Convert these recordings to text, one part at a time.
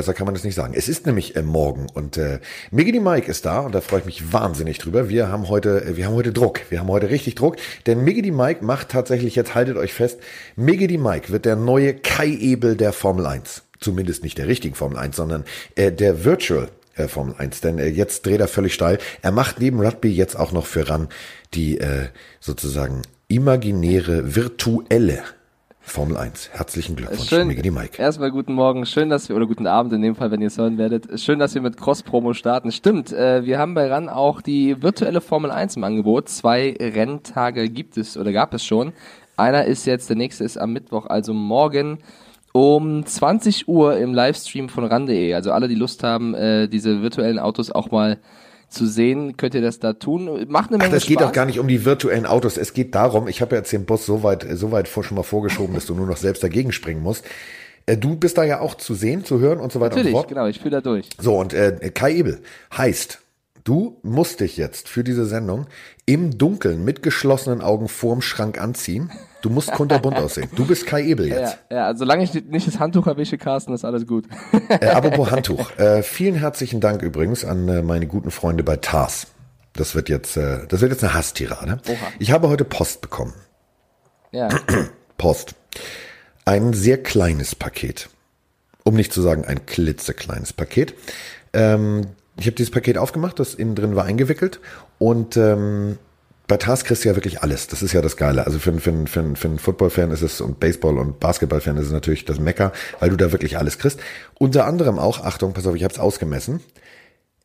Besser kann man es nicht sagen. Es ist nämlich äh, morgen und äh, Miggity Mike ist da und da freue ich mich wahnsinnig drüber. Wir haben heute, äh, wir haben heute Druck. Wir haben heute richtig Druck, denn Miggity Mike macht tatsächlich, jetzt haltet euch fest, Miggity Mike wird der neue Kai Ebel der Formel 1. Zumindest nicht der richtigen Formel 1, sondern äh, der Virtual äh, Formel 1. Denn äh, jetzt dreht er völlig steil. Er macht neben Rugby jetzt auch noch für RAN die äh, sozusagen imaginäre, virtuelle Formel 1. Herzlichen Glückwunsch, Schön, Miggity Mike. Erstmal guten Morgen, schön, dass wir, oder guten Abend in dem Fall, wenn ihr es hören werdet. Schön, dass wir mit Cross-Promo starten. Stimmt, äh, wir haben bei RAN auch die virtuelle Formel 1 im Angebot. Zwei Renntage gibt es oder gab es schon. Einer ist jetzt, der nächste ist am Mittwoch, also morgen um 20 Uhr im Livestream von ran.de. Also alle, die Lust haben, äh, diese virtuellen Autos auch mal zu sehen, könnt ihr das da tun. Macht eine Menge Ach, das Spaß. geht auch gar nicht um die virtuellen Autos. Es geht darum, ich habe ja jetzt den Boss so weit, so weit vor, schon mal vorgeschoben, dass du nur noch selbst dagegen springen musst. Äh, Du bist da ja auch zu sehen, zu hören und so weiter Natürlich, und so fort. genau, ich fühle da durch. So, und äh, Kai Ebel heißt, du musst dich jetzt für diese Sendung im Dunkeln mit geschlossenen Augen vorm Schrank anziehen. Du musst kunterbunt aussehen. Du bist Kai Ebel jetzt. Ja, ja, also solange ich nicht das Handtuch erwische, Carsten, ist alles gut. Äh, apropos Handtuch. Äh, vielen herzlichen Dank übrigens an äh, meine guten Freunde bei TARS. Das wird jetzt, äh, das wird jetzt eine Hasstirade. Oha. Ich habe heute Post bekommen. Ja, Post. Ein sehr kleines Paket. Um nicht zu sagen ein klitzekleines Paket. Ähm, ich habe dieses Paket aufgemacht, das innen drin war eingewickelt und ähm, bei TAS kriegst du ja wirklich alles. Das ist ja das Geile. Also für, für, für, für einen Football-Fan ist es und Baseball- und Basketball-Fan ist es natürlich das Mecker, weil du da wirklich alles kriegst. Unter anderem auch, Achtung, pass auf, ich habe es ausgemessen.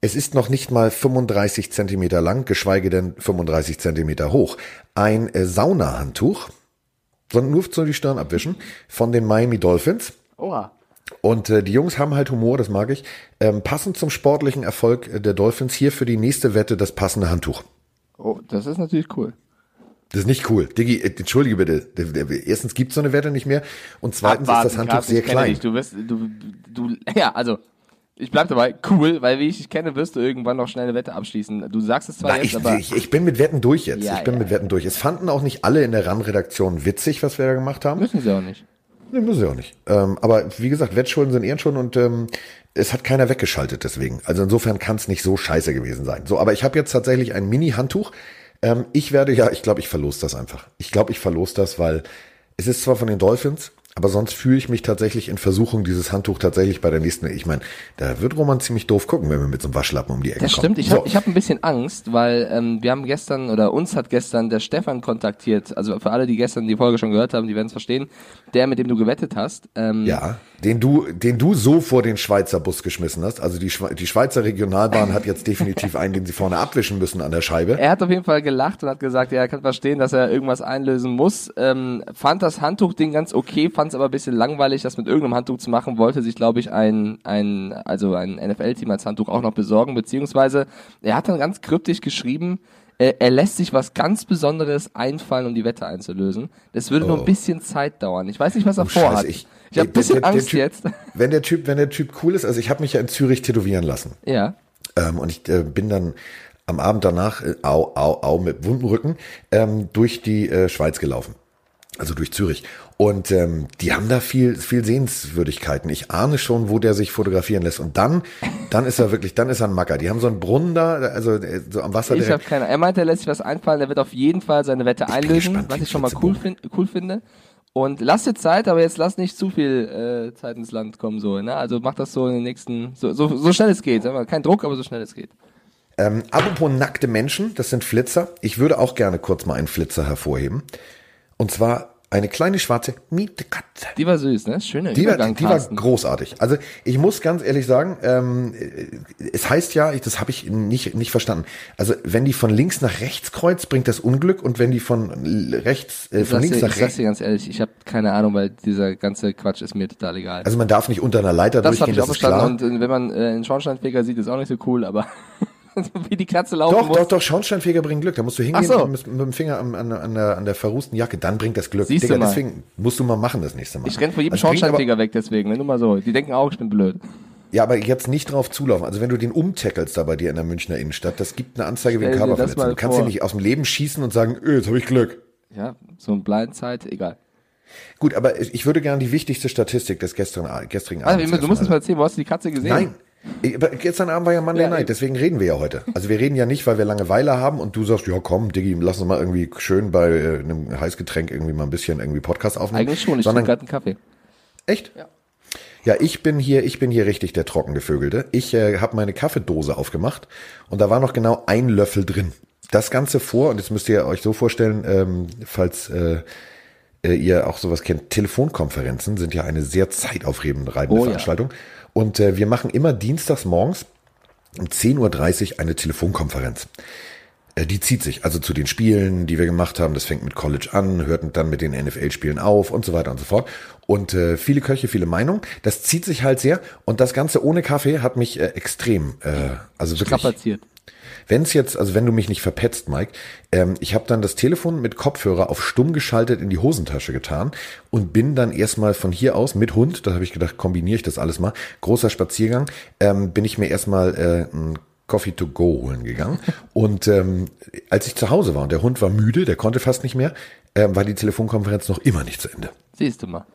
Es ist noch nicht mal 35 Zentimeter lang, geschweige denn 35 Zentimeter hoch. Ein äh, Saunahandtuch, sondern nur zu die Stirn abwischen, von den Miami Dolphins. oha. Und äh, die Jungs haben halt Humor, das mag ich. Ähm, passend zum sportlichen Erfolg äh, der Dolphins hier für die nächste Wette das passende Handtuch. Oh, das ist natürlich cool. Das ist nicht cool. Diggi, äh, entschuldige bitte. Erstens gibt's so eine Wette nicht mehr und zweitens ist das Handtuch Carsten, sehr klein. Dich. Du wirst, du, du, ja, also, ich bleib dabei, cool, weil wie ich dich kenne, wirst du irgendwann noch schnell eine Wette abschließen. Du sagst es zwar Na, jetzt, ich, aber ich, ich bin mit Wetten durch jetzt. Ja, ich bin ja, mit Wetten durch. Es fanden auch nicht alle in der RAN-Redaktion witzig, was wir da gemacht haben. müssen sie auch nicht. Nee, müssen sie auch nicht. Ähm, aber wie gesagt, Wettschulden sind Ehrenschulden und ähm, es hat keiner weggeschaltet deswegen. Also insofern kann es nicht so scheiße gewesen sein. So, aber ich habe jetzt tatsächlich ein Mini-Handtuch. Ähm, ich werde ja, ich glaube, ich verlos das einfach. Ich glaube, ich verlos das, weil es ist zwar von den Dolphins, aber sonst fühle ich mich tatsächlich in Versuchung, dieses Handtuch tatsächlich bei der nächsten. Ich meine, da wird Roman ziemlich doof gucken, wenn wir mit so einem Waschlappen um die Ecke Das kommen. stimmt, ich so. habe ich hab ein bisschen Angst, weil ähm, wir haben gestern, oder uns hat gestern der Stefan kontaktiert, also für alle, die gestern die Folge schon gehört haben, die werden es verstehen, der, mit dem du gewettet hast. Ähm, Ja, den du, den du so vor den Schweizer Bus geschmissen hast. Also die, Schwe die Schweizer Regionalbahn hat jetzt definitiv einen, den sie vorne abwischen müssen an der Scheibe. Er hat auf jeden Fall gelacht und hat gesagt, ja, er kann verstehen, dass er irgendwas einlösen muss. Ähm, fand das Handtuchding ganz okay, fand es aber ein bisschen langweilig, das mit irgendeinem Handtuch zu machen, wollte sich, glaube ich, ein, ein, also ein NFL-Team als Handtuch auch noch besorgen, beziehungsweise er hat dann ganz kryptisch geschrieben, äh, er lässt sich was ganz Besonderes einfallen, um die Wette einzulösen. Das würde nur Oh. ein bisschen Zeit dauern. Ich weiß nicht, was er Oh, vorhat. Scheiße, Ich, ich- habe ein der- bisschen der- der Angst Typ- jetzt. Wenn der Typ, wenn der Typ cool ist, also ich habe mich ja in Zürich tätowieren lassen. ja. Ähm, und ich äh, bin dann am Abend danach, äh, au, au, au, mit wundem Rücken, ähm, durch die äh, Schweiz gelaufen. Also durch Zürich. Und ähm, die haben da viel, viel Sehenswürdigkeiten. Ich ahne schon, wo der sich fotografieren lässt. Und dann, dann ist er wirklich, dann ist er ein Macker. Die haben so einen Brunnen da, also äh, so am Wasser Ich habe keine. Er meinte, er lässt sich was einfallen. Er wird auf jeden Fall seine Wette einlösen, gespannt, was ich schon mal cool, zu fin cool finde. Und lass dir Zeit, aber jetzt lass nicht zu viel äh, Zeit ins Land kommen so. Ne? Also mach das so in den nächsten, so, so, so schnell es geht. Kein Druck, aber so schnell es geht. Ähm, apropos nackte Menschen, das sind Flitzer. Ich würde auch gerne kurz mal einen Flitzer hervorheben. Und zwar eine kleine schwarze Mietekatze. Die war süß, ne? Schöner Die war, die war großartig. Also ich muss ganz ehrlich sagen, ähm, äh, es heißt ja, ich, das habe ich nicht, nicht verstanden. Also wenn die von links nach rechts kreuzt, bringt das Unglück und wenn die von rechts, äh, Ich von links dir, nach ich sag's rechts, dir ganz ehrlich, ich habe keine Ahnung, weil dieser ganze Quatsch ist mir total egal. also man darf nicht unter einer Leiter das durchgehen, ich auch das ist verstanden klar. und äh, wenn man äh, einen Schornsteinfeger sieht, ist auch nicht so cool, aber wie die Katze laufen Doch, muss. doch, doch, Schornsteinfeger bringen Glück. Da musst du hingehen so. mit, mit dem Finger an, an, an, der, an der verrußten Jacke, dann bringt das Glück. Siehst du Digga, mal. deswegen musst du mal machen das nächste Mal. Ich renn vor jedem Also Schornsteinfeger weg deswegen, ne? nur mal so. Die denken auch, ich bin blöd. Ja, aber jetzt nicht drauf zulaufen. Also wenn du den umtackelst da bei dir in der Münchner Innenstadt, das gibt eine Anzeige wegen Körperverletzung. Du kannst vor. dir nicht aus dem Leben schießen und sagen, öh, jetzt habe ich Glück. Ja, so ein Blindzeit, egal. Gut, aber ich würde gerne die wichtigste Statistik des gestrigen, gestrigen Also, Abends. du musst es mal erzählen, wo hast du die Katze gesehen? Nein. Gestern Abend war ja Monday Ja, Night, deswegen reden wir ja heute. Also wir reden ja nicht, weil wir Langeweile haben und du sagst, ja komm, Diggi, lass uns mal irgendwie schön bei äh, einem Heißgetränk irgendwie mal ein bisschen irgendwie Podcast aufnehmen. Eigentlich schon, ich trinke gerade einen Kaffee. Echt? Ja. Ja, ich bin hier, ich bin hier richtig der Trockengevögelte. Ich äh, habe meine Kaffeedose aufgemacht und da war noch genau ein Löffel drin. Das Ganze vor, und jetzt müsst ihr euch so vorstellen, ähm, falls äh, ihr auch sowas kennt, Telefonkonferenzen sind ja eine sehr zeitaufreibende reibende Oh ja. Veranstaltung. Und äh, wir machen immer dienstags morgens um 10.30 Uhr eine Telefonkonferenz. Äh, Die zieht sich also zu den Spielen, die wir gemacht haben. Das fängt mit College an, hört dann mit den NFL-Spielen auf und so weiter und so fort. Und äh, viele Köche, viele Meinungen. Das zieht sich halt sehr. Und das Ganze ohne Kaffee hat mich äh, extrem, äh, also wirklich. Strapaziert. Wenn es jetzt, also wenn du mich nicht verpetzt, Mike, ähm, ich habe dann das Telefon mit Kopfhörer auf stumm geschaltet in die Hosentasche getan und bin dann erstmal von hier aus mit Hund, da habe ich gedacht, kombiniere ich das alles mal, großer Spaziergang, ähm, bin ich mir erstmal äh, ein Coffee to go holen gegangen. Und ähm, als ich zu Hause war und der Hund war müde, der konnte fast nicht mehr, ähm, war die Telefonkonferenz noch immer nicht zu Ende. Siehst du mal.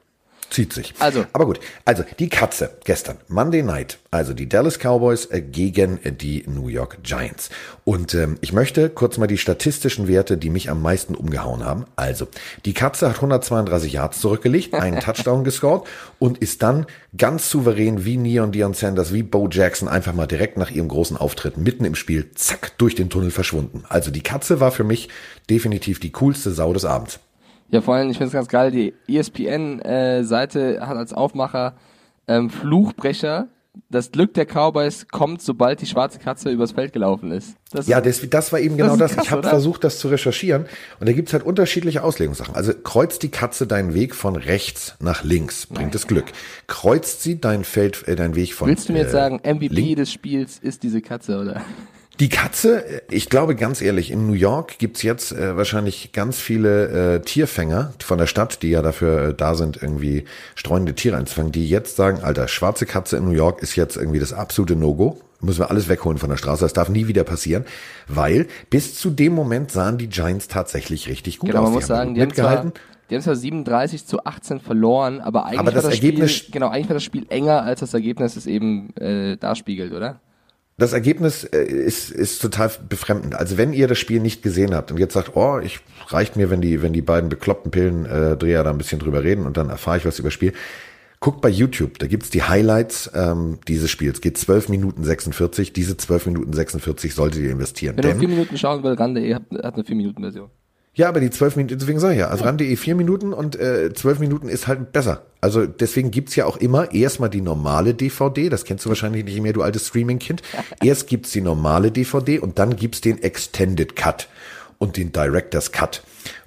Zieht sich. Also. Aber gut. Also, die Katze gestern, Monday Night. Also, die Dallas Cowboys äh, gegen die New York Giants. Und ähm, ich möchte kurz mal die statistischen Werte, die mich am meisten umgehauen haben. Also, die Katze hat 132 Yards zurückgelegt, einen Touchdown gescored und ist dann ganz souverän wie Neon Dion Sanders, wie Bo Jackson einfach mal direkt nach ihrem großen Auftritt mitten im Spiel, zack, durch den Tunnel verschwunden. Also, die Katze war für mich definitiv die coolste Sau des Abends. Ja, vor allem, ich finde es ganz geil, die ESPN-Seite hat als Aufmacher ähm, Fluchbrecher. Das Glück der Cowboys kommt, sobald die schwarze Katze übers Feld gelaufen ist. Das Ja, das, das war eben genau das. krass, ich habe versucht, das zu recherchieren. Und da gibt's halt unterschiedliche Auslegungssachen. Also kreuzt die Katze deinen Weg von rechts nach links, bringt es Glück. Kreuzt sie dein Feld, äh, deinen Weg von Willst du mir jetzt äh, sagen, MVP des Spiels ist diese Katze, oder? Die Katze, äh, ich glaube ganz ehrlich, in New York gibt's jetzt äh, wahrscheinlich ganz viele äh, Tierfänger von der Stadt, die ja dafür äh, da sind, irgendwie streunende Tiere einzufangen, die jetzt sagen, Alter, schwarze Katze in New York ist jetzt irgendwie das absolute No-Go. Müssen wir alles wegholen von der Straße. Das darf nie wieder passieren, weil bis zu dem Moment sahen die Giants tatsächlich richtig gut Genau, aus. man muss haben sagen, die haben, zwar, mitgehalten. die haben zwar 37 zu 18 verloren, aber eigentlich Aber das war das Ergebnis- Spiel, genau, eigentlich war das Spiel enger, als das Ergebnis es eben äh, darspiegelt, oder? Das Ergebnis äh, ist, ist total befremdend. Also wenn ihr das Spiel nicht gesehen habt und jetzt sagt, oh, ich reicht mir, wenn die, wenn die beiden bekloppten Pillendreher äh, Dreher da ein bisschen drüber reden und dann erfahre ich was über das Spiel. Guckt bei YouTube, da gibt's die Highlights ähm, dieses Spiels. Geht 12 Minuten 46. Diese 12 Minuten 46 solltet ihr investieren. Wenn Denn, vier Minuten schauen willst, Rande hat, hat eine 4-Minuten-Version. Ja, aber die 12 Minuten, deswegen sage ich ja, also RAN.de vier Minuten und äh, 12 Minuten ist halt besser. Also deswegen gibt's ja auch immer erstmal die normale DVD, das kennst du wahrscheinlich nicht mehr, du altes Streaming-Kind. Erst gibt's die normale DVD und dann gibt's den Extended Cut und den Director's Cut.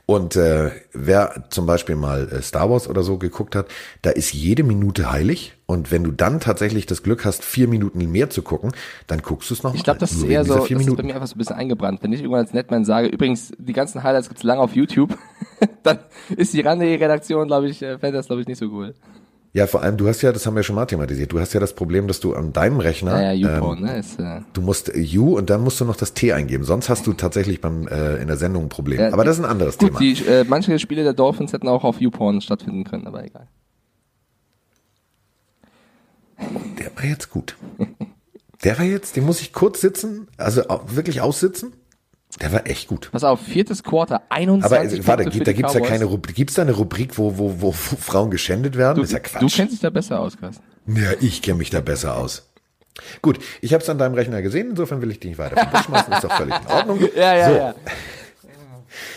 Und äh, wer zum Beispiel mal äh, Star Wars oder so geguckt hat, da ist jede Minute heilig. Und wenn du dann tatsächlich das Glück hast, vier Minuten mehr zu gucken, dann guckst du es noch Ich glaube, das ist eher so, das ist bei mir einfach so ein bisschen eingebrannt. Wenn ich irgendwann als Netman sage, übrigens, die ganzen Highlights gibt's lange auf YouTube, dann ist die Rande-Redaktion, glaube ich, äh, fällt das, glaube ich, nicht so cool. Ja, vor allem, du hast ja, das haben wir schon mal thematisiert, du hast ja das Problem, dass du an deinem Rechner, Naja, ähm, YouPorn, ne, ist, äh, du musst äh, U und dann musst du noch das T eingeben. Sonst hast du tatsächlich beim äh, in der Sendung ein Problem. Ja, aber das ist ein anderes gut, Thema. die, äh, manche Spiele der Dolphins hätten auch auf YouPorn stattfinden können, aber egal. Der war jetzt gut. Der war jetzt, den muss ich kurz sitzen, also wirklich aussitzen. Der war echt gut. Pass auf, viertes Quarter, 21 Aber warte, für da gibt's ja keine Rubrik, gibt's da eine Rubrik, wo, wo, wo Frauen geschändet werden? Du, ist ja du Quatsch. kennst dich da besser aus, Carsten. Ja, ich kenne mich da besser aus. Gut, ich habe es an deinem Rechner gesehen, insofern will ich dich nicht weiter vom Bus schmeißen, ist doch völlig in Ordnung. Ja, ja, so, ja.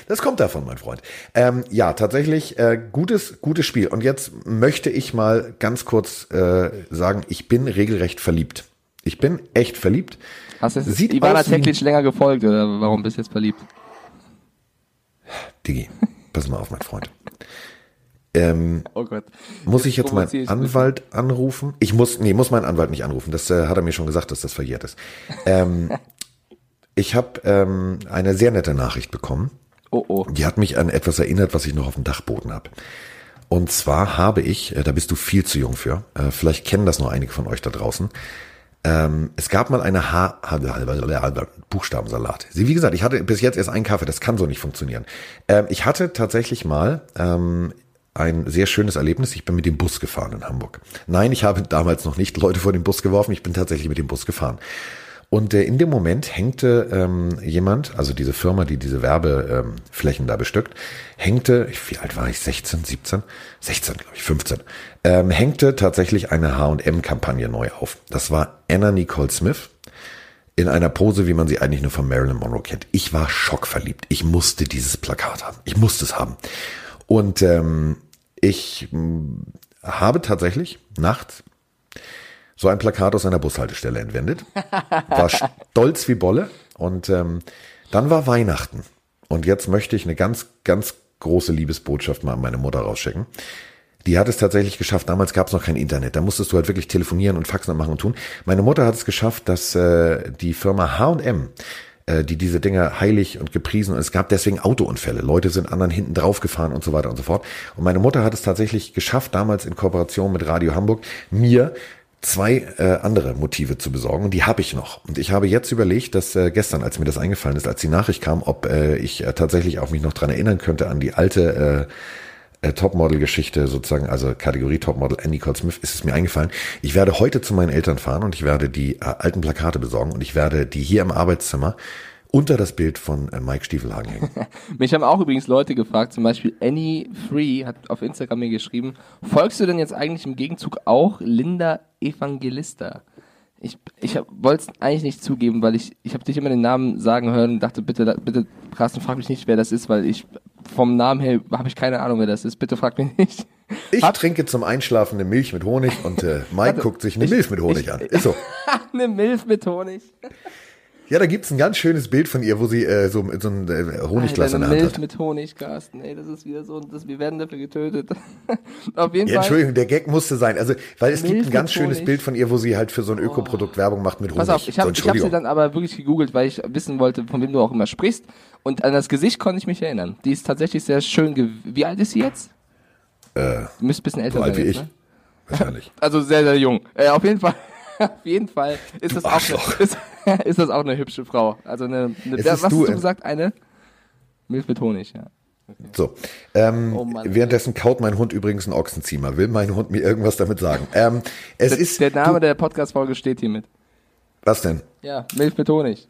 Das kommt davon, mein Freund. Ähm, ja, tatsächlich äh, gutes, gutes Spiel. Und jetzt möchte ich mal ganz kurz äh, sagen, ich bin regelrecht verliebt. Ich bin echt verliebt. Hast du Sieht Ivana ein- Teklic länger gefolgt oder warum bist du jetzt verliebt? Digi, pass mal auf, mein Freund. Ähm, Oh Gott. muss ich jetzt meinen Anwalt anrufen? Ich muss, nee, muss meinen Anwalt nicht anrufen. Das äh, hat er mir schon gesagt, dass das verjährt ist. Ähm, ich habe ähm, eine sehr nette Nachricht bekommen. Oh, oh. Die hat mich an etwas erinnert, was ich noch auf dem Dachboden habe. Und zwar habe ich, äh, da bist du viel zu jung für, äh, vielleicht kennen das noch einige von euch da draußen. Ähm, es gab mal eine H Buchstabensalat. Wie gesagt, ich hatte bis jetzt erst einen Kaffee, das kann so nicht funktionieren. Ähm, ich hatte tatsächlich mal ähm, ein sehr schönes Erlebnis. Ich bin mit dem Bus gefahren in Hamburg. Nein, ich habe damals noch nicht Leute vor den Bus geworfen. Ich bin tatsächlich mit dem Bus gefahren. Und äh, in dem Moment hängte ähm, jemand, also diese Firma, die diese Werbeflächen ähm, da bestückt, hängte, wie alt war ich, 16, 17? 16, glaube ich, 15, ähm, hängte tatsächlich eine H&M-Kampagne neu auf. Das war Anna Nicole Smith in einer Pose, wie man sie eigentlich nur von Marilyn Monroe kennt. Ich war schockverliebt. Ich musste dieses Plakat haben. Ich musste es haben. Und ähm, ich mh, habe tatsächlich nachts so ein Plakat aus einer Bushaltestelle entwendet. War stolz wie Bolle. Und ähm, dann war Weihnachten. Und jetzt möchte ich eine ganz, ganz große Liebesbotschaft mal an meine Mutter rausschicken. Die hat es tatsächlich geschafft. Damals gab es noch kein Internet. Da musstest du halt wirklich telefonieren und Faxen machen und tun. Meine Mutter hat es geschafft, dass äh, die Firma H&M die diese Dinge heilig und gepriesen und es gab deswegen Autounfälle. Leute sind anderen hinten drauf gefahren und so weiter und so fort. Und meine Mutter hat es tatsächlich geschafft, damals in Kooperation mit Radio Hamburg, mir zwei äh, andere Motive zu besorgen und die habe ich noch. Und ich habe jetzt überlegt, dass äh, gestern, als mir das eingefallen ist, als die Nachricht kam, ob äh, ich äh, tatsächlich auch mich noch dran erinnern könnte an die alte äh, äh, Topmodel-Geschichte sozusagen, also Kategorie Topmodel Andy Cole Smith, ist es mir eingefallen. Ich werde heute zu meinen Eltern fahren und ich werde die äh, alten Plakate besorgen und ich werde die hier im Arbeitszimmer unter das Bild von äh, Mike Stiefelhagen hängen. Mich haben auch übrigens Leute gefragt, zum Beispiel Annie Free hat auf Instagram mir geschrieben, folgst du denn jetzt eigentlich im Gegenzug auch Linda Evangelista? Ich, ich wollte es eigentlich nicht zugeben, weil ich, ich habe dich immer den Namen sagen hören und dachte, bitte, bitte, Carsten, frag mich nicht, wer das ist, weil ich vom Namen her habe ich keine Ahnung, wer das ist. Bitte frag mich nicht. Ich Hab, trinke zum Einschlafen eine Milch mit Honig und äh, Mike Warte, guckt sich eine ich, Milch mit Honig ich, an. Ist so. eine Milch mit Honig. Ja, da gibt's ein ganz schönes Bild von ihr, wo sie äh, so, so ein äh, Honigglas in der Hand Milch hat. mit Honig, Carsten. Ey, das ist wieder so, das, wir werden dafür getötet. Auf jeden ja, Fall. Entschuldigung, der Gag musste sein. Also, weil es Milch gibt ein ganz schönes Honig. Bild von ihr, wo sie halt für so ein Ökoprodukt oh. Werbung macht mit Honig. Pass auf, ich habe so, hab sie dann aber wirklich gegoogelt, weil ich wissen wollte, von wem du auch immer sprichst. Und an das Gesicht konnte ich mich erinnern. Die ist tatsächlich sehr schön. Wie alt ist sie jetzt? Äh, du müsst ein bisschen älter so sein. alt wie jetzt, ich. Ne? Wahrscheinlich. Also sehr, sehr jung. Äh, auf jeden Fall. auf jeden Fall ist das, auch eine, ist, ist, das auch eine hübsche Frau. Also eine, eine was hast du gesagt? Eine Milch mit Honig, ja. Okay. So, ähm, oh Mann, währenddessen kaut mein Hund übrigens ein Ochsenziemer. Will mein Hund mir irgendwas damit sagen? Ähm, es der, ist der Name du, der Podcast-Folge steht hiermit. Was denn? Ja, Milch mit Honig.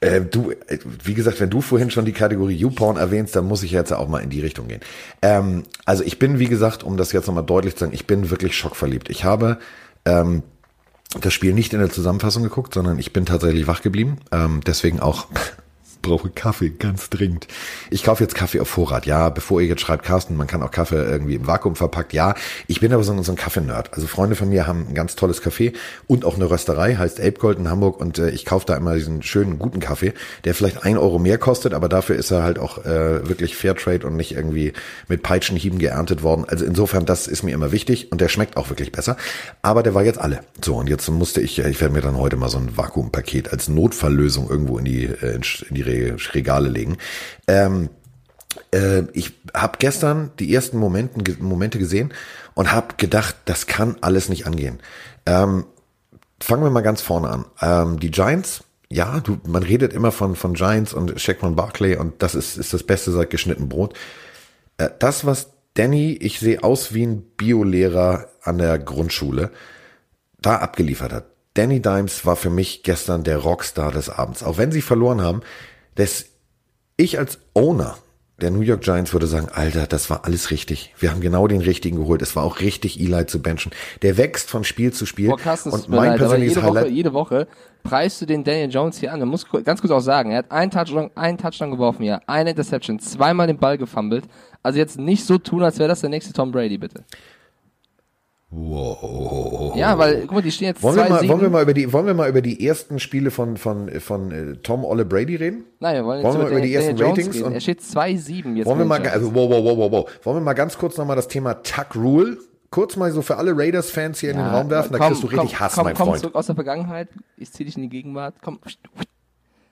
Äh, du, äh, wie gesagt, wenn du vorhin schon die Kategorie YouPorn erwähnst, dann muss ich jetzt auch mal in die Richtung gehen. Ähm, also ich bin, wie gesagt, um das jetzt nochmal deutlich zu sagen, ich bin wirklich schockverliebt. Ich habe ähm, das Spiel nicht in der Zusammenfassung geguckt, sondern ich bin tatsächlich wach geblieben. Ähm, deswegen auch brauche Kaffee, ganz dringend. Ich kaufe jetzt Kaffee auf Vorrat, ja, bevor ihr jetzt schreibt, Carsten, man kann auch Kaffee irgendwie im Vakuum verpackt, ja. Ich bin aber so, so ein Kaffee-Nerd. Also Freunde von mir haben ein ganz tolles Café und auch eine Rösterei, heißt Elbgold in Hamburg und äh, ich kaufe da immer diesen schönen, guten Kaffee, der vielleicht ein Euro mehr kostet, aber dafür ist er halt auch äh, wirklich Fairtrade und nicht irgendwie mit Peitschenhieben geerntet worden. Also insofern, das ist mir immer wichtig und der schmeckt auch wirklich besser. Aber der war jetzt alle. So, und jetzt musste ich, ich werde mir dann heute mal so ein Vakuumpaket als Notfalllösung irgendwo in die, äh, in die Regale legen. Ähm, äh, ich habe gestern die ersten Momenten, Momente gesehen und habe gedacht, das kann alles nicht angehen. Ähm, fangen wir mal ganz vorne an. Ähm, die Giants, ja, du, man redet immer von, von Giants und Shaquan Barkley und das ist, ist das Beste seit geschnitten Brot. Äh, das, was Danny, ich sehe aus wie ein Biolehrer an der Grundschule, da abgeliefert hat. Danny Dimes war für mich gestern der Rockstar des Abends. Auch wenn sie verloren haben, dass ich als Owner der New York Giants würde sagen, Alter, das war alles richtig. Wir haben genau den richtigen geholt. Es war auch richtig, Eli zu benchen. Der wächst von Spiel zu Spiel. Boah, Carsten, und mein leid, persönliches jede Highlight. Woche, jede Woche preist du den Daniel Jones hier an. Du musst ganz kurz auch sagen, er hat einen Touchdown, einen Touchdown geworfen, ja, eine Interception, zweimal den Ball gefummelt. Also jetzt nicht so tun, als wäre das der nächste Tom Brady, bitte. Wow. Ja, weil, guck mal, die stehen jetzt wollen wir, mal, wollen wir mal über die Wollen wir mal über die ersten Spiele von, von, von äh, Tom Olle Brady reden? Nein, wir wollen, wollen wir mal über die ersten Daniel Ratings? Und er steht 2-7 jetzt. Wollen wir mal, also, wow, wow, wow, wow, wow. Wollen wir mal ganz kurz nochmal das Thema Tuck Rule kurz mal so für alle Raiders-Fans hier ja, in den Raum werfen, da kriegst du richtig komm, Hass, komm, mein komm Freund. zurück aus der Vergangenheit, ich zieh dich in die Gegenwart, komm.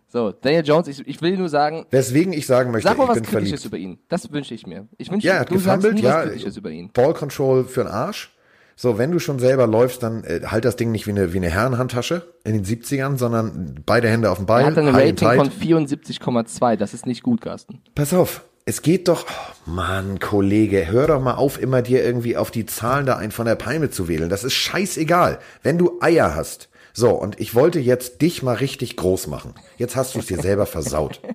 So, Daniel Jones, ich, ich will nur sagen. Weswegen ich sagen möchte, sag mal ich was bin Kritisches verliebt. über ihn. Das wünsche ich mir. Ich wünsche, ja, er hat du gefummelt, ja, was Kritisches über ihn. Ball Control für den Arsch. So, wenn du schon selber läufst, dann äh, halt das Ding nicht wie eine, wie eine Herrenhandtasche in den 70ern, sondern beide Hände auf dem Ball. Er hat eine Rating von 74,2. Das ist nicht gut, Carsten. Pass auf. es geht doch, oh Mann, Kollege, hör doch mal auf, immer dir irgendwie auf die Zahlen da ein von der Palme zu wählen. Das ist scheißegal. Wenn du Eier hast, so, und ich wollte jetzt dich mal richtig groß machen. Jetzt hast du es dir selber versaut.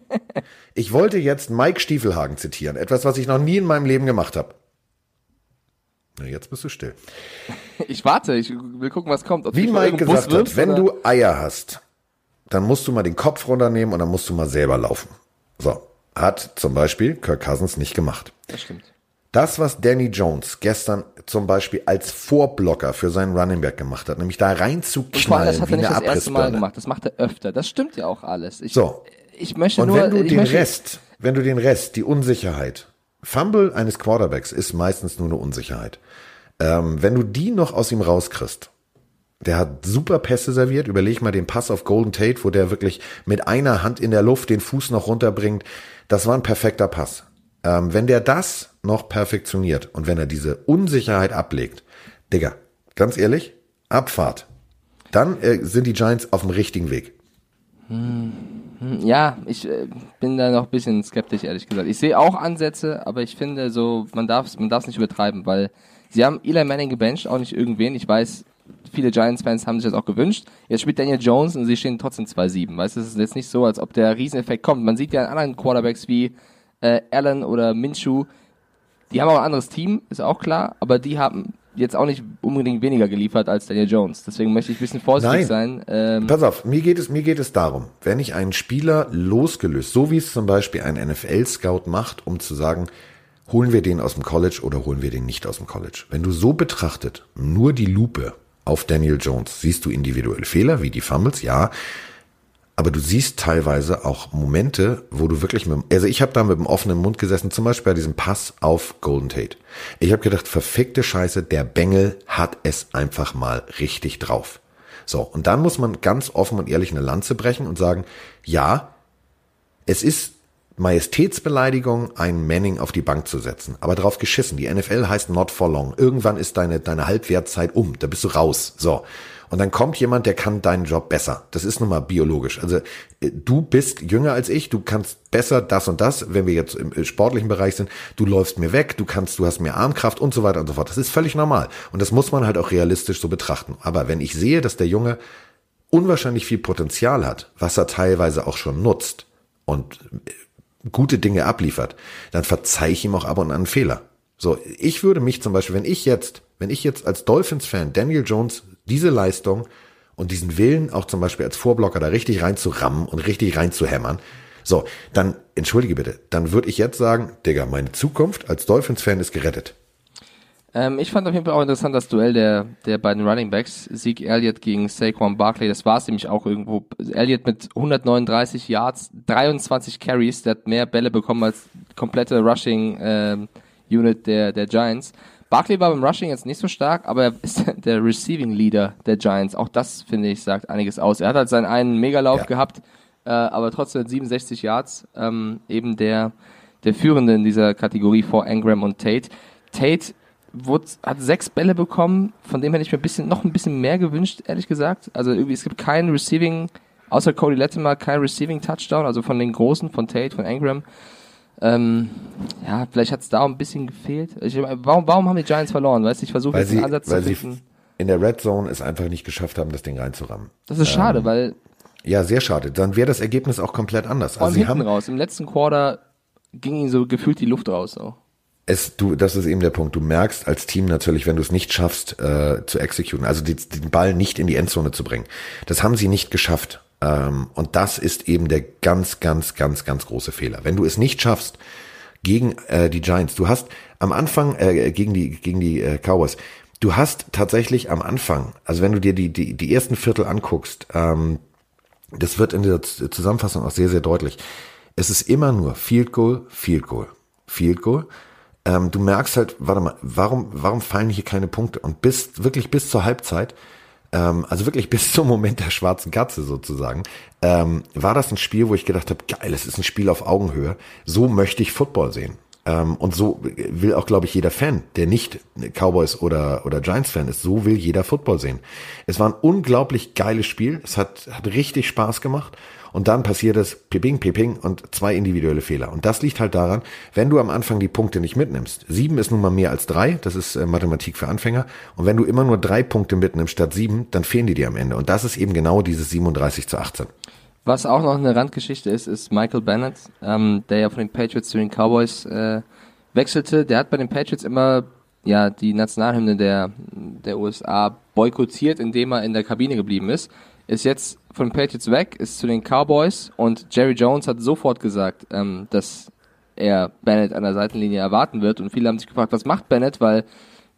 Ich wollte jetzt Mike Stiefelhagen zitieren, etwas, was ich noch nie in meinem Leben gemacht habe. Na, jetzt bist du still. Ich warte, ich will gucken, was kommt. Ob Wie Mike gesagt hat, wirfst, wenn oder? du Eier hast, dann musst du mal den Kopf runternehmen und dann musst du mal selber laufen. So, hat zum Beispiel Kirk Cousins nicht gemacht. Das stimmt. Das, was Danny Jones gestern zum Beispiel als Vorblocker für seinen Running Back gemacht hat, nämlich da reinzuknallen das hat wie er nicht eine das erste Mal gemacht. Das macht er öfter. Das stimmt ja auch alles. Ich, So. ich möchte Und nur, wenn du ich den möchte, Rest, wenn du den Rest, die Unsicherheit, Fumble eines Quarterbacks ist meistens nur eine Unsicherheit. Ähm, wenn du die noch aus ihm rauskriegst, der hat super Pässe serviert. Überleg mal den Pass auf Golden Tate, wo der wirklich mit einer Hand in der Luft den Fuß noch runterbringt. Das war ein perfekter Pass. Ähm, wenn der das noch perfektioniert und wenn er diese Unsicherheit ablegt, Digga, ganz ehrlich, Abfahrt. Dann äh, sind die Giants auf dem richtigen Weg. Ja, ich äh, bin da noch ein bisschen skeptisch, ehrlich gesagt. Ich sehe auch Ansätze, aber ich finde so, man darf es man darf's nicht übertreiben, weil sie haben Eli Manning gebencht, auch nicht irgendwen. Ich weiß, viele Giants-Fans haben sich das auch gewünscht. Jetzt spielt Daniel Jones und sie stehen trotzdem 2-7. Weißt du, es ist jetzt nicht so, als ob der Rieseneffekt kommt. Man sieht ja an anderen Quarterbacks wie äh, Allen oder Minshew, die haben auch ein anderes Team, ist auch klar, aber die haben jetzt auch nicht unbedingt weniger geliefert als Daniel Jones. Deswegen möchte ich ein bisschen vorsichtig Nein. sein. Ähm, Pass auf, mir geht es, mir geht es darum, wenn ich einen Spieler losgelöst, so wie es zum Beispiel ein NFL-Scout macht, um zu sagen, holen wir den aus dem College oder holen wir den nicht aus dem College. Wenn du so betrachtet, nur die Lupe auf Daniel Jones, siehst du individuelle Fehler, wie die Fumbles, ja, aber du siehst teilweise auch Momente, wo du wirklich mit, also ich habe da mit dem offenen Mund gesessen, zum Beispiel bei diesem Pass auf Golden Tate. Ich habe gedacht, verfickte Scheiße, der Bengel hat es einfach mal richtig drauf. So, und dann muss man ganz offen und ehrlich eine Lanze brechen und sagen, ja, es ist Majestätsbeleidigung, einen Manning auf die Bank zu setzen. Aber drauf geschissen. Die NFL heißt not for long. Irgendwann ist deine, deine Halbwertzeit um. Da bist du raus. So. Und dann kommt jemand, der kann deinen Job besser. Das ist nun mal biologisch. Also äh, du bist jünger als ich, du kannst besser das und das, wenn wir jetzt im äh, sportlichen Bereich sind, du läufst mir weg, du kannst, du hast mehr Armkraft und so weiter und so fort. Das ist völlig normal. Und das muss man halt auch realistisch so betrachten. Aber wenn ich sehe, dass der Junge unwahrscheinlich viel Potenzial hat, was er teilweise auch schon nutzt und äh, gute Dinge abliefert, dann verzeih ich ihm auch ab und an einen Fehler. So, ich würde mich zum Beispiel, wenn ich jetzt, wenn ich jetzt als Dolphins-Fan Daniel Jones diese Leistung und diesen Willen auch zum Beispiel als Vorblocker da richtig reinzurammen und richtig reinzuhämmern, so, dann, entschuldige bitte, dann würde ich jetzt sagen, Digga, meine Zukunft als Dolphins-Fan ist gerettet. Ähm, ich fand auf jeden Fall auch interessant das Duell der, der beiden Running Backs, Zeke Elliott gegen Saquon Barkley, das war es nämlich auch irgendwo. Elliott mit 139 Yards, 23 Carries, der hat mehr Bälle bekommen als komplette Rushing ähm, Unit der, der Giants. Barkley war beim Rushing jetzt nicht so stark, aber er ist der Receiving Leader der Giants. Auch das, finde ich, sagt einiges aus. Er hat halt seinen einen Megalauf Ja. gehabt, äh, aber trotzdem 67 Yards, ähm, eben der, der Führende in dieser Kategorie vor Engram und Tate. Tate wurde, hat sechs Bälle bekommen, von dem hätte ich mir ein bisschen, noch ein bisschen mehr gewünscht, ehrlich gesagt. Also irgendwie, es gibt keinen Receiving, außer Cody Latimer, kein Receiving Touchdown, also von den Großen, von Tate, von Engram. Ähm, ja, vielleicht hat es da auch ein bisschen gefehlt. Ich, warum, warum haben die Giants verloren? Weißt du, ich versuche jetzt sie, einen Ansatz weil zu sie finden. in der Red Zone es einfach nicht geschafft haben, das Ding reinzurammen. Das ist schade, weil Ja, sehr schade. Dann wäre das Ergebnis auch komplett anders. Also sie haben raus, im letzten Quarter ging ihnen so gefühlt die Luft raus. So. Es, du, das ist eben der Punkt. Du merkst als Team natürlich, wenn du es nicht schaffst, äh, zu exekuten, also die, den Ball nicht in die Endzone zu bringen. Das haben sie nicht geschafft. Ähm, und das ist eben der ganz, ganz, ganz, ganz große Fehler. Wenn du es nicht schaffst, gegen äh, die Giants. Du hast am Anfang äh, gegen die gegen die äh, Cowboys. Du hast tatsächlich am Anfang, also wenn du dir die die die ersten Viertel anguckst, ähm, das wird in der Zusammenfassung auch sehr sehr deutlich. Es ist immer nur Field Goal, Field Goal, Field Goal. Ähm, du merkst halt, warte mal, warum warum fallen hier keine Punkte? Und bis wirklich bis zur Halbzeit ähm, also wirklich bis zum Moment der schwarzen Katze sozusagen, ähm, war das ein Spiel, wo ich gedacht habe, geil, es ist ein Spiel auf Augenhöhe. So möchte ich Football sehen. Ähm, und so will auch, glaube ich, jeder Fan, der nicht Cowboys oder, oder Giants-Fan ist, so will jeder Football sehen. Es war ein unglaublich geiles Spiel. Es hat, hat richtig Spaß gemacht. und dann passiert es piping, piping und zwei individuelle Fehler. Und das liegt halt daran, wenn du am Anfang die Punkte nicht mitnimmst. Sieben ist nun mal mehr als drei, das ist äh, Mathematik für Anfänger. Und wenn du immer nur drei Punkte mitnimmst statt sieben, dann fehlen die dir am Ende. Und das ist eben genau dieses 37 zu 18. Was auch noch eine Randgeschichte ist, ist Michael Bennett, ähm, der ja von den Patriots zu den Cowboys äh, wechselte. Der hat bei den Patriots immer ja die Nationalhymne der, der USA boykottiert, indem er in der Kabine geblieben ist. Ist jetzt von den Patriots weg, ist zu den Cowboys und Jerry Jones hat sofort gesagt, ähm, dass er Bennett an der Seitenlinie erwarten wird und viele haben sich gefragt, was macht Bennett, weil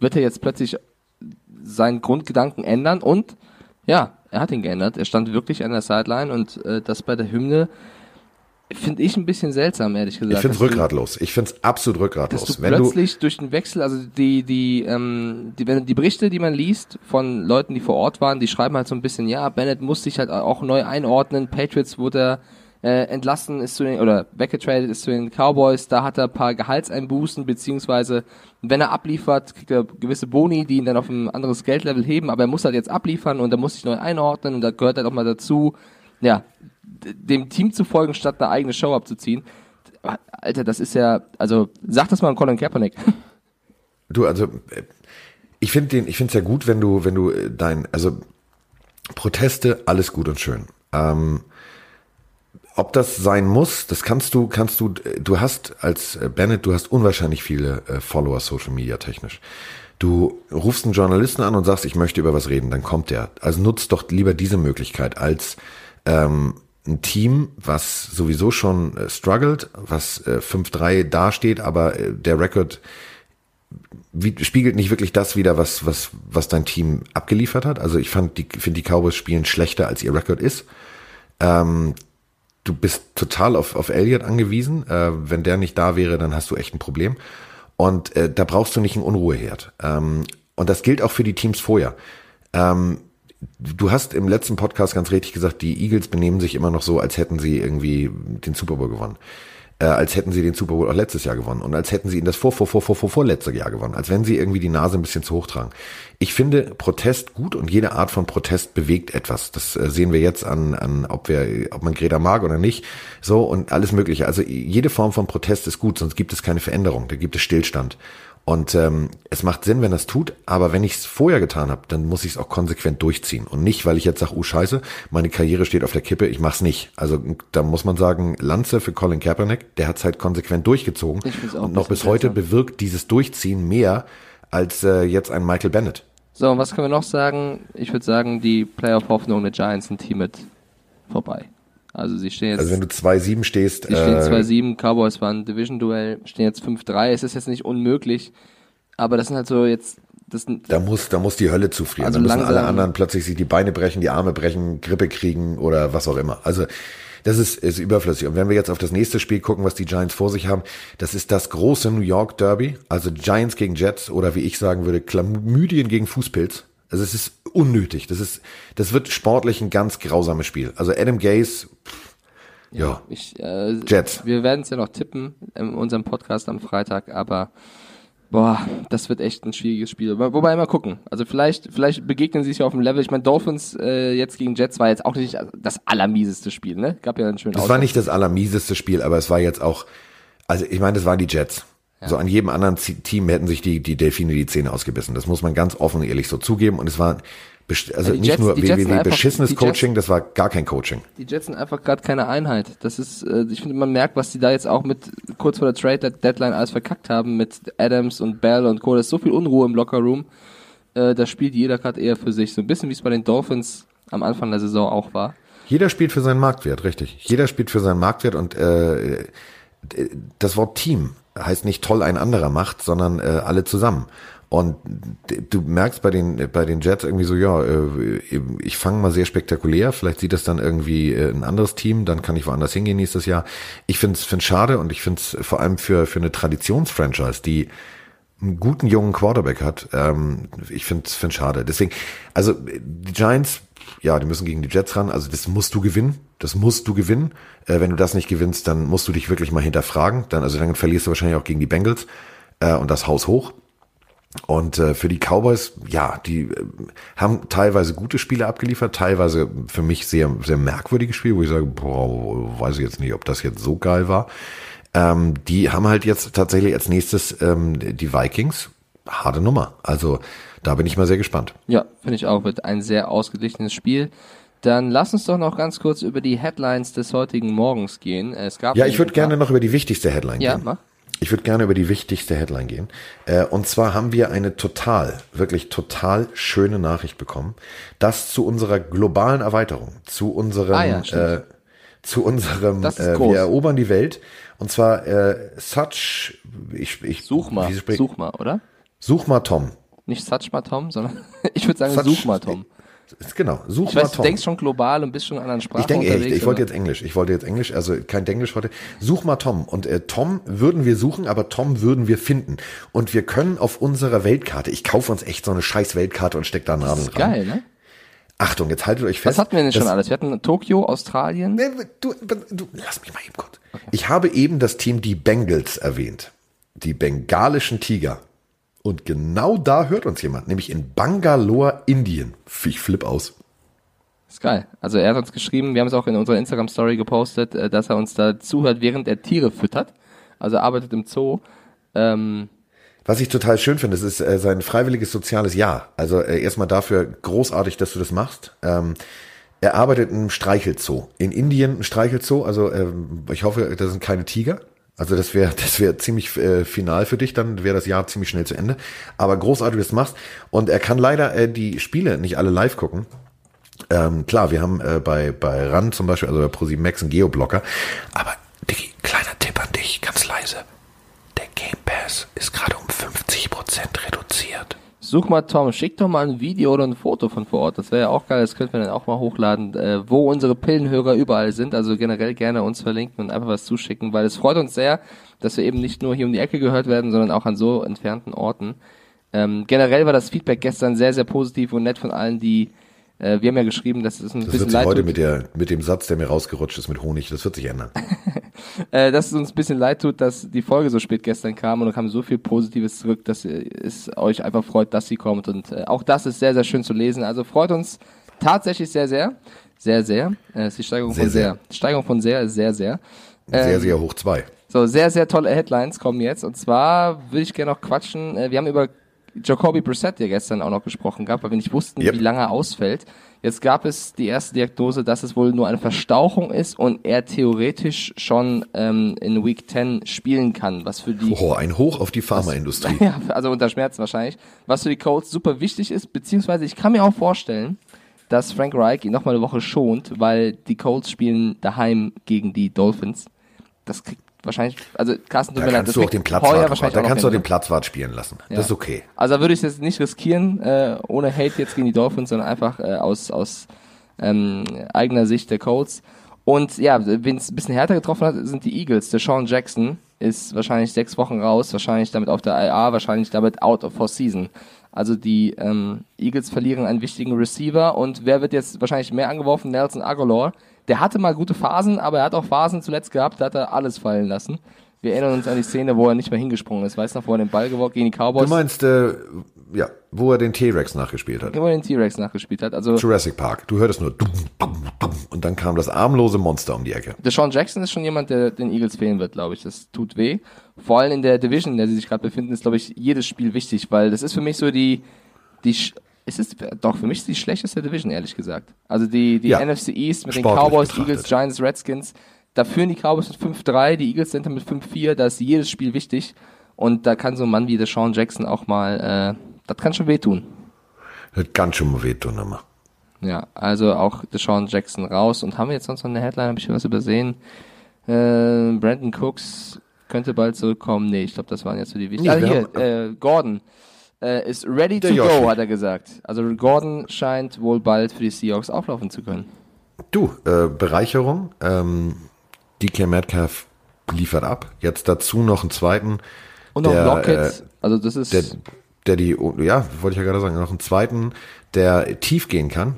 wird er jetzt plötzlich seinen Grundgedanken ändern und ja, er hat ihn geändert. Er stand wirklich an der Sideline und äh, das bei der Hymne finde ich ein bisschen seltsam, ehrlich gesagt. Ich finde es rückgratlos. Ich finde es absolut rückgratlos. Dass du wenn plötzlich du durch den Wechsel, also die, die, ähm, die, wenn die Berichte, die man liest von Leuten, die vor Ort waren, die schreiben halt so ein bisschen, ja, Bennett muss sich halt auch neu einordnen. Patriots wurde er äh, entlassen ist zu den, oder weggetradet ist zu den Cowboys, da hat er ein paar Gehaltseinbußen, beziehungsweise wenn er abliefert, kriegt er gewisse Boni, die ihn dann auf ein anderes Geldlevel heben, aber er muss halt jetzt abliefern und er muss sich neu einordnen und da gehört halt auch mal dazu, ja, dem Team zu folgen, statt eine eigene Show abzuziehen. Alter, das ist ja, also sag das mal an Colin Kaepernick. Du, also ich finde den, ich finde es ja gut, wenn du, wenn du äh, dein, also Proteste, alles gut und schön. Ähm, ob das sein muss, das kannst du, kannst du, du hast als äh, Bennett, du hast unwahrscheinlich viele äh, Follower Social Media technisch. Du rufst einen Journalisten an und sagst, ich möchte über was reden, dann kommt der. Also nutzt doch lieber diese Möglichkeit als ähm, ein Team, was sowieso schon äh, struggelt, was äh, 5-3 dasteht, aber äh, der Rekord spiegelt nicht wirklich das wieder, was, was, was dein Team abgeliefert hat. Also ich fand die, finde die Cowboys spielen schlechter, als ihr Rekord ist. Ähm, du bist total auf, auf Elliot angewiesen. Äh, wenn der nicht da wäre, dann hast du echt ein Problem. Und äh, da brauchst du nicht einen Unruheherd. Ähm, und das gilt auch für die Teams vorher. Ähm, du hast im letzten Podcast ganz richtig gesagt, die Eagles benehmen sich immer noch so, als hätten sie irgendwie den Super Bowl gewonnen äh, als hätten sie den Super Bowl auch letztes Jahr gewonnen und als hätten sie ihn das vor, vor, vor, vor, vor, vorletzte Jahr gewonnen, als wenn sie irgendwie die Nase ein bisschen zu hoch tragen. Ich finde Protest gut und jede Art von Protest bewegt etwas. Das äh, sehen wir jetzt an, an ob wir, ob man Greta mag oder nicht. So und alles Mögliche. Also jede Form von Protest ist gut, sonst gibt es keine Veränderung, da gibt es Stillstand. Und ähm, es macht Sinn, wenn das tut, aber wenn ich es vorher getan habe, dann muss ich es auch konsequent durchziehen. Und nicht, weil ich jetzt sage, oh scheiße, meine Karriere steht auf der Kippe, ich mach's nicht. Also da muss man sagen, Lanze für Colin Kaepernick, der hat es halt konsequent durchgezogen. Und noch bis heute besser. bewirkt dieses Durchziehen mehr als äh, jetzt ein Michael Bennett. So, was können wir noch sagen? Ich würde sagen, die Playoff-Hoffnung der Giants sind hiermit vorbei. Also sie stehen jetzt. Also wenn du 2-7 stehst. Sie stehen äh, 2-7, Cowboys waren Division-Duell, stehen jetzt 5-3. Es ist jetzt nicht unmöglich, aber das sind halt so jetzt. Das da muss, da muss die Hölle zufrieren. Also da müssen alle anderen plötzlich sich die Beine brechen, die Arme brechen, Grippe kriegen oder was auch immer. Also das ist, ist überflüssig. Und wenn wir jetzt auf das nächste Spiel gucken, was die Giants vor sich haben, das ist das große New York Derby. Also Giants gegen Jets oder wie ich sagen würde, Chlamydien gegen Fußpilz. Also es ist unnötig. Das ist, das wird sportlich ein ganz grausames Spiel. Also Adam Gaze, pff, ja, ja ich, äh, Jets. Wir werden es ja noch tippen in unserem Podcast am Freitag, aber boah, das wird echt ein schwieriges Spiel. Wobei mal gucken. Also vielleicht, vielleicht begegnen sie sich ja auf dem Level. Ich meine, Dolphins äh, jetzt gegen Jets war jetzt auch nicht das allermieseste Spiel, ne? Gab ja einen schönen Es war nicht das allermieseste Spiel, aber es war jetzt auch, also ich meine, das waren die Jets. Ja. So an jedem anderen Team hätten sich die, die Delfine die Zähne ausgebissen. Das muss man ganz offen und ehrlich so zugeben. Und es war, also nicht Jets, nur wie beschissenes Coaching, das war gar kein Coaching. Die Jets sind einfach gerade keine Einheit. Das ist, äh, ich finde, man merkt, was die da jetzt auch mit kurz vor der Trade Deadline alles verkackt haben mit Adams und Bell und Co. Da ist so viel Unruhe im Lockerroom. Äh, da spielt jeder gerade eher für sich. So ein bisschen wie es bei den Dolphins am Anfang der Saison auch war. Jeder spielt für seinen Marktwert, richtig. Jeder spielt für seinen Marktwert und äh, das Wort Team heißt nicht toll ein anderer macht, sondern äh, alle zusammen. Und du merkst bei den bei den Jets irgendwie so, ja, äh, ich fange mal sehr spektakulär, vielleicht sieht das dann irgendwie äh, ein anderes Team, dann kann ich woanders hingehen nächstes Jahr. Ich finde es find schade und ich finde es vor allem für für eine Traditionsfranchise, die einen guten jungen Quarterback hat, ähm, ich finde es schade. Deswegen, also die Giants, ja, die müssen gegen die Jets ran, also das musst du gewinnen, das musst du gewinnen. Äh, wenn du das nicht gewinnst, dann musst du dich wirklich mal hinterfragen, dann also dann verlierst du wahrscheinlich auch gegen die Bengals äh, und das Haus hoch. Und äh, für die Cowboys, ja, die äh, haben teilweise gute Spiele abgeliefert, teilweise für mich sehr, sehr merkwürdige Spiele, wo ich sage, boah, weiß ich jetzt nicht, ob das jetzt so geil war. Ähm, die haben halt jetzt tatsächlich als nächstes ähm, die Vikings. Harte Nummer. Also da bin ich mal sehr gespannt. Ja, finde ich auch. Wird ein sehr ausgeglichenes Spiel. Dann lass uns doch noch ganz kurz über die Headlines des heutigen Morgens gehen. Es gab ja, ich würde gerne noch über die wichtigste Headline ja, gehen. Mach. Ich würde gerne über die wichtigste Headline gehen. Äh, und zwar haben wir eine total, wirklich total schöne Nachricht bekommen, dass zu unserer globalen Erweiterung, zu unserem, Ah ja, äh, zu unserem, äh, wir erobern die Welt. Und zwar äh, Such, ich, ich Such mal, such mal, oder? such mal Tom. Nicht Satch mal Tom, sondern ich würde sagen, Such- such mal Tom. Genau, such Ich mal weiß, du Tom. denkst schon global und bist schon in anderen Sprachen Ich denke echt, ich wollte aber- jetzt Englisch. Ich wollte jetzt Englisch, also kein Englisch heute. Such mal Tom. Und äh, Tom würden wir suchen, aber Tom würden wir finden. Und wir können auf unserer Weltkarte, ich kaufe uns echt so eine scheiß Weltkarte und steck da Nadeln ist ran. geil, ne? Achtung, jetzt haltet euch fest. Was hatten wir denn schon das- alles? Wir hatten Tokio, Australien. Nee, Du, du, lass mich mal eben kurz. Ich habe eben das Team die Bengals erwähnt. Die bengalischen Tiger. Und genau da hört uns jemand, nämlich in Bangalore, Indien. Ich flipp aus. Ist geil. Also er hat uns geschrieben, wir haben es auch in unserer Instagram-Story gepostet, äh, dass er uns da zuhört, während er Tiere füttert. Also er arbeitet im Zoo. Ähm, Was ich total schön finde, es ist äh, sein freiwilliges soziales Jahr. Also äh, erstmal dafür großartig, dass du das machst. Ähm, er arbeitet einem Streichelzoo. In Indien ein Streichelzoo. Also ähm, ich hoffe, das sind keine Tiger. Also das wäre das wäre ziemlich äh, final für dich, dann wäre das Jahr ziemlich schnell zu Ende. Aber großartig, dass du das machst. Und er kann leider äh, die Spiele nicht alle live gucken. Ähm, klar, wir haben äh, bei, bei RAN zum Beispiel, also bei ProSieben Max einen Geoblocker. Aber, Diggi, kleiner Tipp an dich, ganz leise. Der Game Pass ist gerade 50% reduziert. such mal Tom, schick doch mal ein Video oder ein Foto von vor Ort. Das wäre ja auch geil, das könnten wir dann auch mal hochladen, äh, wo unsere Pillenhörer überall sind. Also generell gerne uns verlinken und einfach was zuschicken, weil es freut uns sehr, dass wir eben nicht nur hier um die Ecke gehört werden, sondern auch an so entfernten Orten. Ähm, generell war das Feedback gestern sehr, sehr positiv und nett von allen, die äh, wir haben ja geschrieben, dass es ein Das bisschen wird sich leid heute tut. mit, der, mit dem Satz, der mir rausgerutscht ist, mit Honig, das wird sich ändern. äh, dass es uns ein bisschen leid tut, dass die Folge so spät gestern kam und da kam so viel Positives zurück, dass es euch einfach freut, dass sie kommt und äh, auch das ist sehr, sehr schön zu lesen. Also freut uns tatsächlich sehr, sehr, sehr, sehr. Äh, ist die Steigerung Sehr, von sehr. sehr. Steigerung von sehr ist sehr, sehr. Sehr, Ähm, sehr hoch zwei. So, sehr, sehr tolle Headlines kommen jetzt. Und zwar würde ich gerne noch quatschen. Äh, Wir haben über Jacoby Brissett ja gestern auch noch gesprochen gehabt, weil wir nicht wussten, Yep. wie lange er ausfällt. Jetzt gab es die erste Diagnose, dass es wohl nur eine Verstauchung ist und er theoretisch schon ähm, in Week 10 spielen kann, was für die Oh, ein Hoch auf die Pharmaindustrie. ja, also unter Schmerzen wahrscheinlich. Was für die Colts super wichtig ist, beziehungsweise ich kann mir auch vorstellen, dass Frank Reich ihn nochmal eine Woche schont, weil die Colts spielen daheim gegen die Dolphins. Das kriegt wahrscheinlich, also Carsten, tut Da mir leid, kannst das du auch den Heuer Platzwart, wahrscheinlich da kannst du auch den Platzwart spielen lassen. Ja. Das ist okay. also würde ich jetzt nicht riskieren, äh, ohne Hate jetzt gegen die Dolphins, sondern einfach äh, aus, aus ähm, eigener Sicht der Colts. Und ja, wen es ein bisschen härter getroffen hat, sind die Eagles. Der Sean Jackson ist wahrscheinlich sechs Wochen raus, wahrscheinlich damit auf der IA, wahrscheinlich damit out of for season. Also die ähm, Eagles verlieren einen wichtigen Receiver und wer wird jetzt wahrscheinlich mehr angeworfen? Nelson Aguilar. Der hatte mal gute Phasen, aber er hat auch Phasen zuletzt gehabt, da hat er alles fallen lassen. Wir erinnern uns an die Szene, wo er nicht mehr hingesprungen ist. Weißt du noch, wo er den Ball geworfen gegen die Cowboys? Du meinst, äh, ja, wo er den T-Rex nachgespielt hat. wo er den T-Rex nachgespielt hat. Also Jurassic Park. Du hörtest nur dumm, dumm, dumm, und dann kam das armlose Monster um die Ecke. Deshaun Jackson ist schon jemand, der den Eagles fehlen wird, glaube ich. Das tut weh. Vor allem in der Division, in der sie sich gerade befinden, ist, glaube ich, jedes Spiel wichtig, weil das ist für mich so die, die, sch- es ist doch für mich ist die schlechteste Division, ehrlich gesagt. Also die, die Ja. NFC East mit den Cowboys, betrachtet. Eagles, Giants, Redskins. Da führen die Cowboys mit 5-3, die Eagles sind mit 5-4, da ist jedes Spiel wichtig. Und da kann so ein Mann wie Deshaun Jackson auch mal, äh, das kann schon wehtun. Das kann schon mal wehtun immer. Ja, also auch Deshaun Jackson raus. Und haben wir jetzt sonst noch eine Headline? Habe ich was übersehen? Äh, Brandon Cooks könnte bald zurückkommen. Nee, ich glaube, das waren jetzt so die wichtigen. Nee, ah, wir hier, äh, Gordon äh, ist ready to Der Yoshi. go, hat er gesagt. Also Gordon scheint wohl bald für die Seahawks auflaufen zu können. Du, äh, Bereicherung. Ähm, DK Metcalf liefert ab. Jetzt dazu noch einen zweiten. Und auch der, Lockett. äh, also das ist der, der die, ja, wollte ich ja gerade sagen, noch einen zweiten, der tief gehen kann.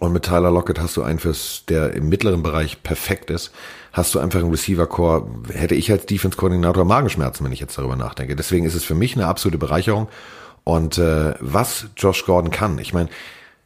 Und mit Tyler Lockett hast du einen fürs, der im mittleren Bereich perfekt ist. Hast du einfach im Receiver-Core, hätte ich als Defense-Koordinator Magenschmerzen, wenn ich jetzt darüber nachdenke. Deswegen ist es für mich eine absolute Bereicherung. Und äh, was Josh Gordon kann, ich meine,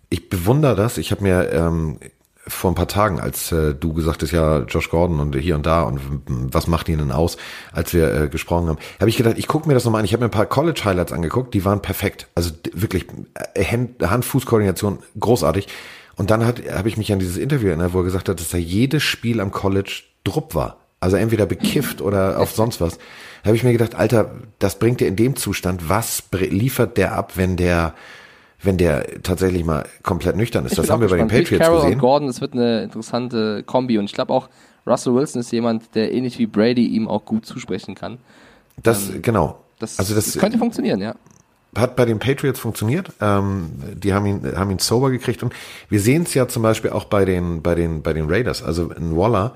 ich bewundere das. Ich habe mir ähm, vor ein paar Tagen, als äh, du gesagt hast, ja, Josh Gordon und hier und da und was macht ihn denn aus, als wir äh, gesprochen haben, habe ich gedacht, ich gucke mir das nochmal an. Ich habe mir ein paar College-Highlights angeguckt, die waren perfekt. Also wirklich äh, Hand-Fuß-Koordination großartig. Und dann habe ich mich an dieses Interview erinnert, wo er gesagt hat, dass da jedes Spiel am College Drupp war. Also entweder bekifft oder auf sonst was. Da habe ich mir gedacht, Alter, das bringt dir in dem Zustand, was liefert der ab, wenn der wenn der tatsächlich mal komplett nüchtern ist. Ich das haben wir bei den Patriots Carroll gesehen. Und Gordon, das wird eine interessante Kombi und ich glaube auch Russell Wilson ist jemand, der ähnlich wie Brady ihm auch gut zusprechen kann. Das ähm, genau. Das, also das könnte funktionieren, ja. Hat bei den Patriots funktioniert. Ähm, die haben ihn haben ihn sober gekriegt und wir sehen es ja zum Beispiel auch bei den bei den bei den Raiders. Also in Waller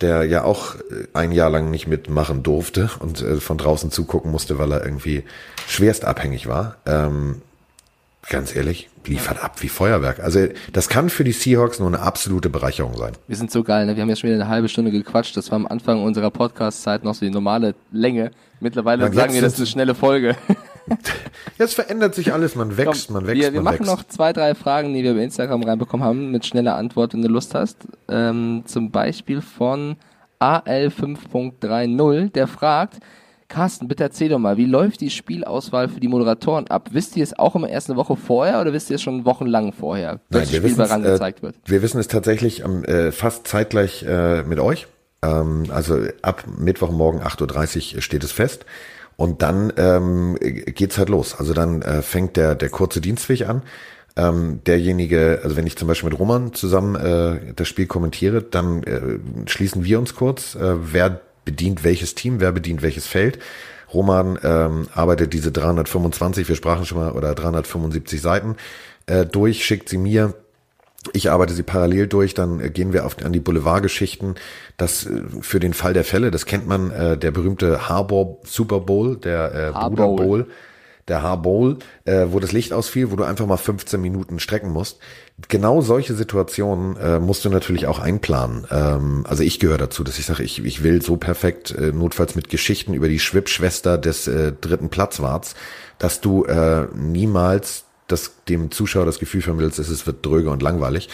der ja auch äh, ein Jahr lang nicht mitmachen durfte und äh, von draußen zugucken musste, weil er irgendwie schwerst abhängig war. Ähm, ganz ehrlich, liefert ab wie Feuerwerk. Also das kann für die Seahawks nur eine absolute Bereicherung sein. Wir sind so geil, ne? Wir haben jetzt schon wieder eine halbe Stunde gequatscht. Das war am Anfang unserer Podcast-Zeit noch so die normale Länge. Mittlerweile ja, sagen wir, das ist eine schnelle Folge. Jetzt verändert sich alles, man wächst, Komm, man wächst, wir, wir man machen noch zwei, drei Fragen, die wir bei Instagram reinbekommen haben, mit schneller Antwort, wenn du Lust hast. Ähm, zum Beispiel von AL5.30, der fragt, Carsten, bitte erzähl doch mal, wie läuft die Spielauswahl für die Moderatoren ab? Wisst ihr es auch immer erst eine Woche vorher oder wisst ihr es schon wochenlang vorher, dass Nein, das Spiel daran äh, gezeigt wird? Wir wissen es tatsächlich ähm, äh, fast zeitgleich äh, mit euch. Ähm, also ab Mittwochmorgen 8.30 Uhr steht es fest. Und dann ähm, geht's halt los. Also dann äh, fängt der, der kurze Dienstweg an. Ähm, derjenige, also wenn ich zum Beispiel mit Roman zusammen äh, das Spiel kommentiere, dann äh, schließen wir uns kurz, äh, wer bedient welches Team, wer bedient welches Feld. Roman ähm, arbeitet diese 325, wir sprachen schon mal, oder 375 Seiten äh, durch, schickt sie mir. Ich arbeite sie parallel durch, dann äh, gehen wir auf, an die Boulevardgeschichten. Das äh, für den Fall der Fälle, das kennt man, äh, der berühmte Harbor Super Bowl, der äh, Bruder Bowl der Haarbowl, äh, wo das Licht ausfiel, wo du einfach mal 15 Minuten strecken musst. Genau solche Situationen äh, musst du natürlich auch einplanen. Ähm, also ich gehöre dazu, dass ich sage, ich, ich will so perfekt, äh, notfalls mit Geschichten über die Schwippschwester des äh, dritten Platzwarts, dass du äh, niemals das, dem Zuschauer das Gefühl vermittelst, es wird dröge und langweilig.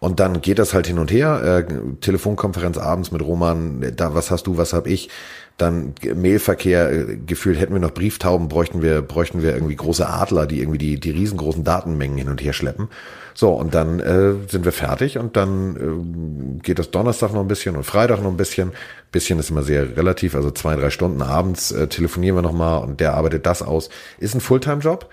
Und dann geht das halt hin und her. Äh, Telefonkonferenz abends mit Roman, da was hast du, was hab ich dann Mailverkehr, äh, gefühlt hätten wir noch Brieftauben, bräuchten wir, bräuchten wir irgendwie große Adler, die irgendwie die, die riesengroßen Datenmengen hin und her schleppen. So, und dann äh, sind wir fertig und dann äh, geht das Donnerstag noch ein bisschen und Freitag noch ein bisschen. Bisschen ist immer sehr relativ, also zwei, drei Stunden abends äh, telefonieren wir nochmal und der arbeitet das aus. Ist ein Fulltime-Job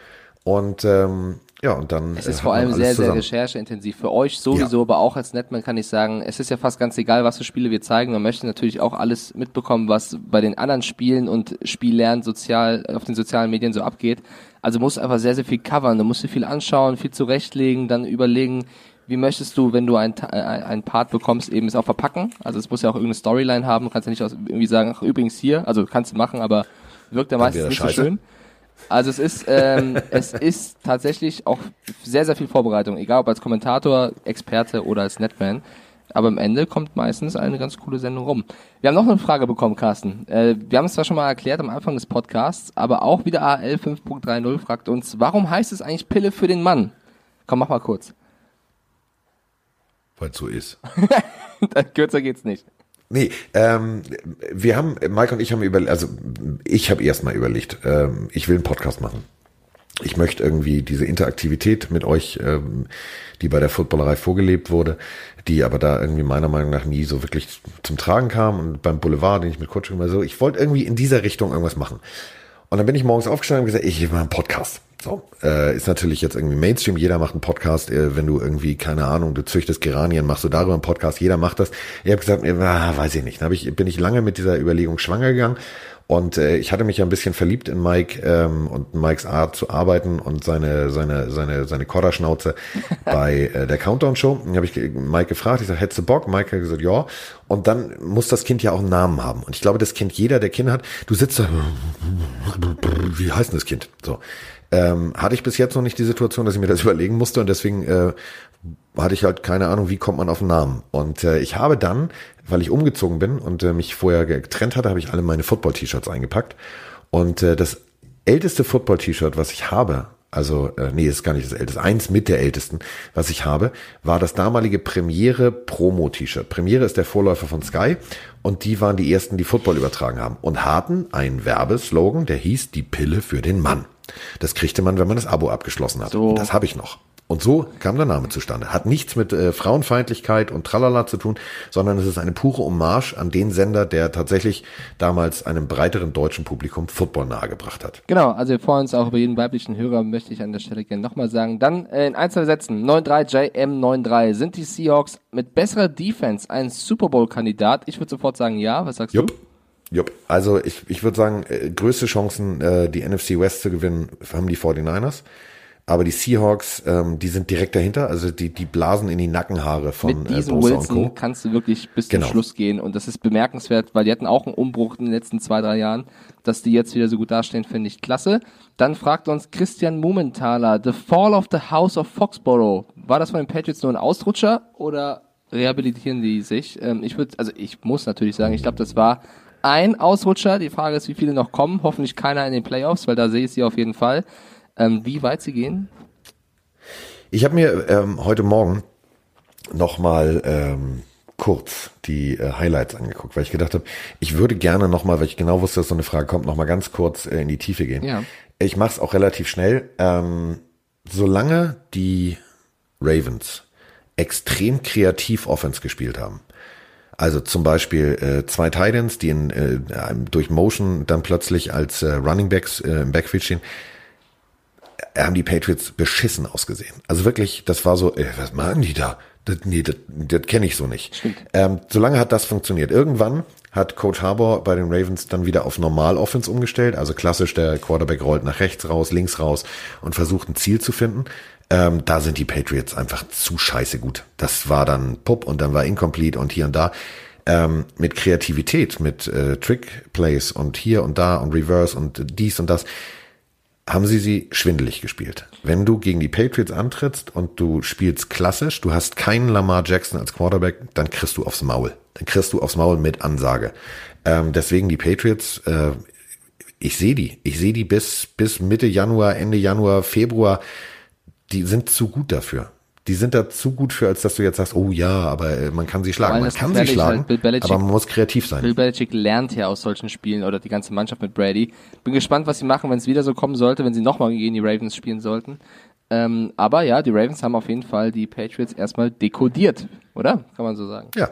und ähm, ja, und dann. Es ist äh, vor allem sehr, zusammen. sehr rechercheintensiv. Für euch sowieso, ja. aber auch als Netman kann ich sagen, es ist ja fast ganz egal, was für Spiele wir zeigen. Man möchte natürlich auch alles mitbekommen, was bei den anderen Spielen und Spiellernen sozial, auf den sozialen Medien so abgeht. Also musst einfach sehr, sehr viel covern. Du musst dir viel anschauen, viel zurechtlegen, dann überlegen, wie möchtest du, wenn du ein, äh, ein Part bekommst, eben es auch verpacken? Also es muss ja auch irgendeine Storyline haben. Du kannst ja nicht irgendwie sagen, ach übrigens hier, also kannst du machen, aber wirkt ja meistens nicht so schön. Also es ist, ähm, es ist tatsächlich auch sehr, sehr viel Vorbereitung, egal ob als Kommentator, Experte oder als Netman. Aber am Ende kommt meistens eine ganz coole Sendung rum. Wir haben noch eine Frage bekommen, Carsten. Äh, wir haben es zwar schon mal erklärt am Anfang des Podcasts, aber auch wieder AL 5.30 fragt uns, warum heißt es eigentlich Pille für den Mann? Komm, mach mal kurz. Weil es so ist. Kürzer geht's nicht. Nee, ähm, wir haben, Mike und ich haben über, also ich habe erstmal überlegt, ähm, ich will einen Podcast machen. Ich möchte irgendwie diese Interaktivität mit euch, ähm, die bei der Footballerei vorgelebt wurde, die aber da irgendwie meiner Meinung nach nie so wirklich zum Tragen kam und beim Boulevard, den ich mit Coaching immer so, ich wollte irgendwie in dieser Richtung irgendwas machen. Und dann bin ich morgens aufgestanden und gesagt, ich mache einen Podcast. So, äh, ist natürlich jetzt irgendwie Mainstream, jeder macht einen Podcast, äh, wenn du irgendwie, keine Ahnung, du züchtest Geranien, machst du darüber einen Podcast, jeder macht das. Ich habe gesagt, äh, weiß ich nicht. Dann hab ich, bin ich lange mit dieser Überlegung schwanger gegangen und äh, ich hatte mich ja ein bisschen verliebt in Mike ähm, und Mikes Art zu arbeiten und seine seine seine seine Korderschnauze bei äh, der Countdown Show. Dann habe ich Mike gefragt, ich sage, hättest du Bock? Mike hat gesagt, ja. Und dann muss das Kind ja auch einen Namen haben. Und ich glaube, das Kind, jeder, der Kinder hat, du sitzt da, wie heißt denn das Kind? So. Ähm, hatte ich bis jetzt noch nicht die Situation, dass ich mir das überlegen musste und deswegen äh, hatte ich halt keine Ahnung, wie kommt man auf den Namen. Und äh, ich habe dann weil ich umgezogen bin und äh, mich vorher getrennt hatte, habe ich alle meine Football-T-Shirts eingepackt. Und äh, das älteste Football-T-Shirt, was ich habe, also äh, nee, ist gar nicht das älteste, eins mit der ältesten, was ich habe, war das damalige Premiere Promo T-Shirt. Premiere ist der Vorläufer von Sky und die waren die ersten, die Football übertragen haben und hatten einen Werbeslogan, der hieß die Pille für den Mann. Das kriegte man, wenn man das Abo abgeschlossen hat. So. Das habe ich noch. Und so kam der Name zustande. Hat nichts mit äh, Frauenfeindlichkeit und Tralala zu tun, sondern es ist eine pure Hommage an den Sender, der tatsächlich damals einem breiteren deutschen Publikum Football nahegebracht hat. Genau, also wir freuen uns auch über jeden weiblichen Hörer, möchte ich an der Stelle gerne nochmal sagen. Dann äh, in einzelnen Sätzen, 9-3 JM93, sind die Seahawks mit besserer Defense ein Super Bowl-Kandidat? Ich würde sofort sagen ja, was sagst Jupp. du? Jupp. Also ich, ich würde sagen, äh, größte Chancen, äh, die NFC West zu gewinnen, haben die 49ers. Aber die Seahawks, ähm, die sind direkt dahinter, also die, die blasen in die Nackenhaare von Mit diesem äh, Wilson kannst du wirklich bis genau. zum Schluss gehen und das ist bemerkenswert, weil die hatten auch einen Umbruch in den letzten zwei, drei Jahren. Dass die jetzt wieder so gut dastehen, finde ich klasse. Dann fragt uns Christian Mumenthaler, The Fall of the House of Foxborough. War das von den Patriots nur ein Ausrutscher oder rehabilitieren die sich? Ähm, ich würde, also ich muss natürlich sagen, ich glaube, das war ein Ausrutscher. Die Frage ist, wie viele noch kommen. Hoffentlich keiner in den Playoffs, weil da sehe ich sie auf jeden Fall. Ähm, wie weit sie gehen? Ich habe mir ähm, heute Morgen nochmal ähm, kurz die äh, Highlights angeguckt, weil ich gedacht habe, ich würde gerne nochmal, weil ich genau wusste, dass so eine Frage kommt, nochmal ganz kurz äh, in die Tiefe gehen. Ja. Ich mache es auch relativ schnell. Ähm, solange die Ravens extrem kreativ Offense gespielt haben, also zum Beispiel äh, zwei Titans, die in, äh, durch Motion dann plötzlich als äh, Running Backs äh, im Backfield stehen, haben die Patriots beschissen ausgesehen. Also wirklich, das war so, ey, was machen die da? Das, nee, das, das kenne ich so nicht. Ähm, solange hat das funktioniert. Irgendwann hat Coach Harbour bei den Ravens dann wieder auf Normal-Offense umgestellt. Also klassisch, der Quarterback rollt nach rechts raus, links raus und versucht ein Ziel zu finden. Ähm, da sind die Patriots einfach zu scheiße gut. Das war dann Pup und dann war Incomplete und hier und da. Ähm, mit Kreativität, mit äh, Trick-Plays und hier und da und Reverse und dies und das haben sie sie schwindelig gespielt. Wenn du gegen die Patriots antrittst und du spielst klassisch, du hast keinen Lamar Jackson als Quarterback, dann kriegst du aufs Maul. Dann kriegst du aufs Maul mit Ansage. Ähm, deswegen die Patriots, äh, ich sehe die. Ich sehe die bis, bis Mitte Januar, Ende Januar, Februar. Die sind zu gut dafür die sind da zu gut für, als dass du jetzt sagst, oh ja, aber äh, man kann sie schlagen. Man kann sie schlagen, halt aber man muss kreativ sein. Bill Belichick lernt ja aus solchen Spielen oder die ganze Mannschaft mit Brady. Bin gespannt, was sie machen, wenn es wieder so kommen sollte, wenn sie nochmal gegen die Ravens spielen sollten. Ähm, aber ja, die Ravens haben auf jeden Fall die Patriots erstmal dekodiert, oder? Kann man so sagen. Ja.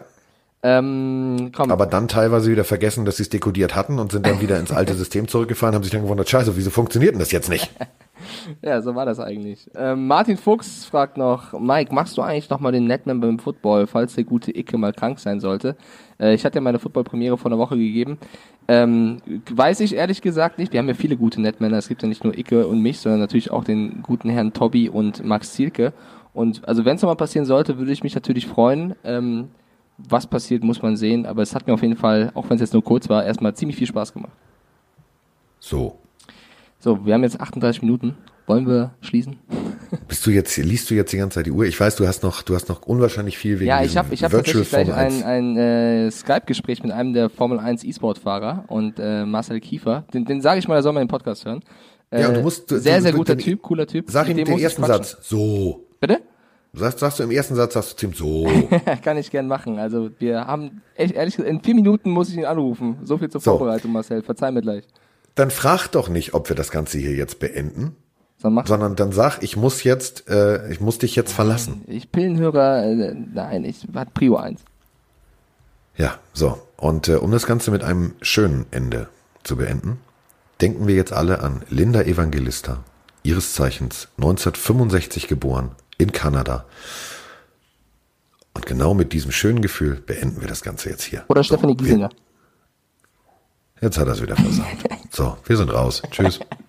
Ähm, komm. Aber dann teilweise wieder vergessen, dass sie es dekodiert hatten und sind dann wieder ins alte System zurückgefahren, haben sich dann gewundert, scheiße, wieso funktioniert denn das jetzt nicht? ja, so war das eigentlich. Ähm, Martin Fuchs fragt noch, Mike, machst du eigentlich noch mal den Netman beim Football, falls der gute Icke mal krank sein sollte? Äh, ich hatte ja meine Football-Premiere vor einer Woche gegeben. Ähm, weiß ich ehrlich gesagt nicht. Wir haben ja viele gute Netmänner. Es gibt ja nicht nur Icke und mich, sondern natürlich auch den guten Herrn Tobi und Max Zielke. Und also wenn es nochmal passieren sollte, würde ich mich natürlich freuen. Ähm, was passiert, muss man sehen. Aber es hat mir auf jeden Fall, auch wenn es jetzt nur kurz war, erstmal ziemlich viel Spaß gemacht. So, so, wir haben jetzt 38 Minuten. Wollen wir schließen? Bist du jetzt, liest du jetzt die ganze Zeit die Uhr? Ich weiß, du hast noch, du hast noch unwahrscheinlich viel wegen Ja, ich habe ich hab tatsächlich gleich ein, ein äh, Skype-Gespräch mit einem der Formel 1 E-Sport-Fahrer und äh, Marcel Kiefer. Den, den sage ich mal, er soll mal den Podcast hören. Äh, ja, und du musst, du, sehr, sehr guter Typ, cooler Typ. Sag ihm den ersten Satz. So. Sagst, sagst du im ersten Satz, sagst du ziemlich so. Kann ich gern machen. Also wir haben, ehrlich gesagt, in vier Minuten muss ich ihn anrufen. So viel zur so. Vorbereitung, Marcel. Verzeih mir gleich dann frag doch nicht, ob wir das Ganze hier jetzt beenden. Sondern dann sag, ich muss jetzt, äh, ich muss dich jetzt verlassen. Ich Pillenhörer, äh, nein, ich hat Prio 1. Ja, so. Und äh, um das Ganze mit einem schönen Ende zu beenden, denken wir jetzt alle an Linda Evangelista, ihres Zeichens 1965 geboren, in Kanada. Und genau mit diesem schönen Gefühl beenden wir das Ganze jetzt hier. Oder Stephanie Giesinger. Jetzt hat er es wieder versaut. So, wir sind raus. Tschüss.